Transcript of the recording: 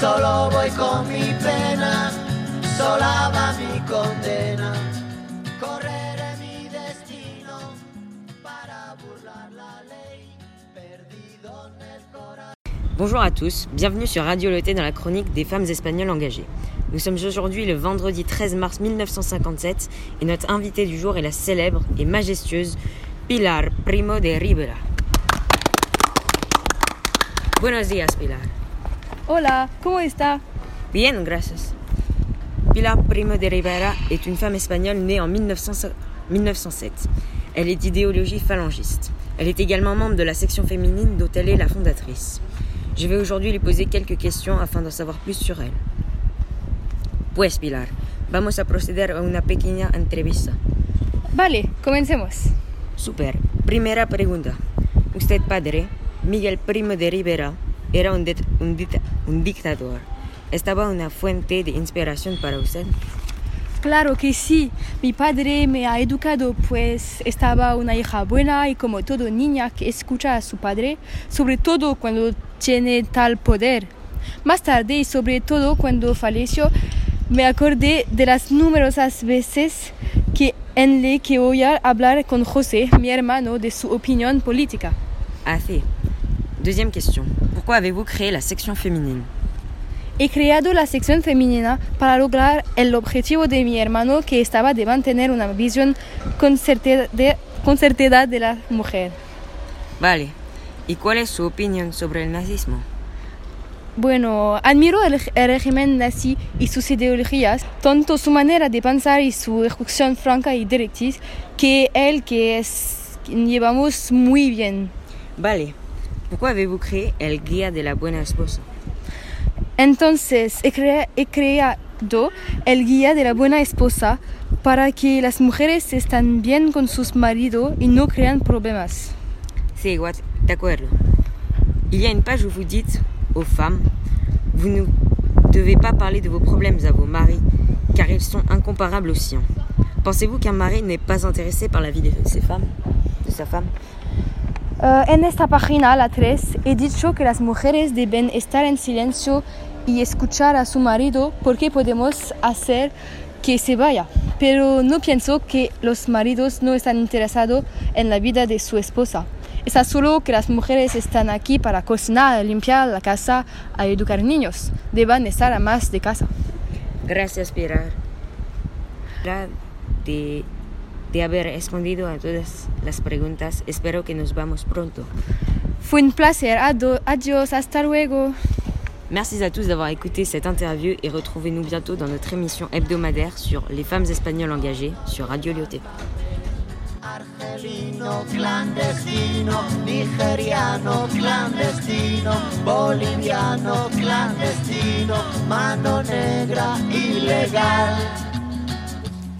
Solo voy con mi pena, sola va mi condena. Bonjour à tous, bienvenue sur Radio Loté dans la chronique des femmes espagnoles engagées. Nous sommes aujourd'hui le vendredi 13 mars 1957 et notre invitée du jour est la célèbre et majestueuse Pilar Primo de Rivera. Buenos días, Pilar. Hola, ¿cómo está? Bien, gracias. Pilar Primo de Rivera est une femme espagnole née en 1900 1907. Elle est d'idéologie phalangiste. Elle est également membre de la section féminine dont elle est la fondatrice. Je vais aujourd'hui lui poser quelques questions afin d'en savoir plus sur elle. Pues Pilar, vamos a proceder a una pequeña entrevista. Vale, comencemos. Super. Primera pregunta. Usted padre, Miguel Primo de Rivera, era un, un un dictador. ¿Estaba una fuente de inspiración para usted? Claro que sí, mi padre me ha educado, pues estaba una hija buena y como todo niña que escucha a su padre, sobre todo cuando tiene tal poder. Más tarde y sobre todo cuando falleció, me acordé de las numerosas veces que en le que oía hablar con José, mi hermano, de su opinión política. Assez. Deuxième question. Pourquoi avez-vous créé la section féminine He creado la sección femenina para lograr el objetivo de mi hermano que estaba de mantener una visión concertada de, de la mujer. Vale. ¿Y cuál es su opinión sobre el nazismo? Bueno, admiro el, el régimen nazi y sus ideologías, tanto su manera de pensar y su ejecución franca y directriz, que él que es llevamos muy bien. Vale. Pourquoi avez-vous créé el Guía de la Buena Esposa? Entonces, he, crea- he creado el guía de la buena esposa para que las mujeres estén bien con sus maridos y no crean problemas. C'est what D'accord. Il y a une page où vous dites aux femmes Vous ne devez pas parler de vos problèmes à vos maris, car ils sont incomparables aux siens. Pensez-vous qu'un mari n'est pas intéressé par la vie de ses femmes De sa femme? Eh, en esta página, la 3, he dicho que las mujeres deben estar en silencio y escuchar a su marido porque podemos hacer que se vaya. Pero no pienso que los maridos no están interesados en la vida de su esposa. Es solo que las mujeres están aquí para cocinar, limpiar la casa, a educar niños. Deben estar a más de casa. Gracias, Pilar. Era De, de haber respondido a todas las preguntas. Espero que nos vamos pronto. Fue un placer. Adiós. Hasta luego. Merci à tous d'avoir écouté cette interview et retrouvez-nous bientôt dans notre émission hebdomadaire sur les femmes espagnoles engagées sur Radio Lyoté. Argelino clandestino, nigeriano clandestino, boliviano clandestino, mano negra ilegal.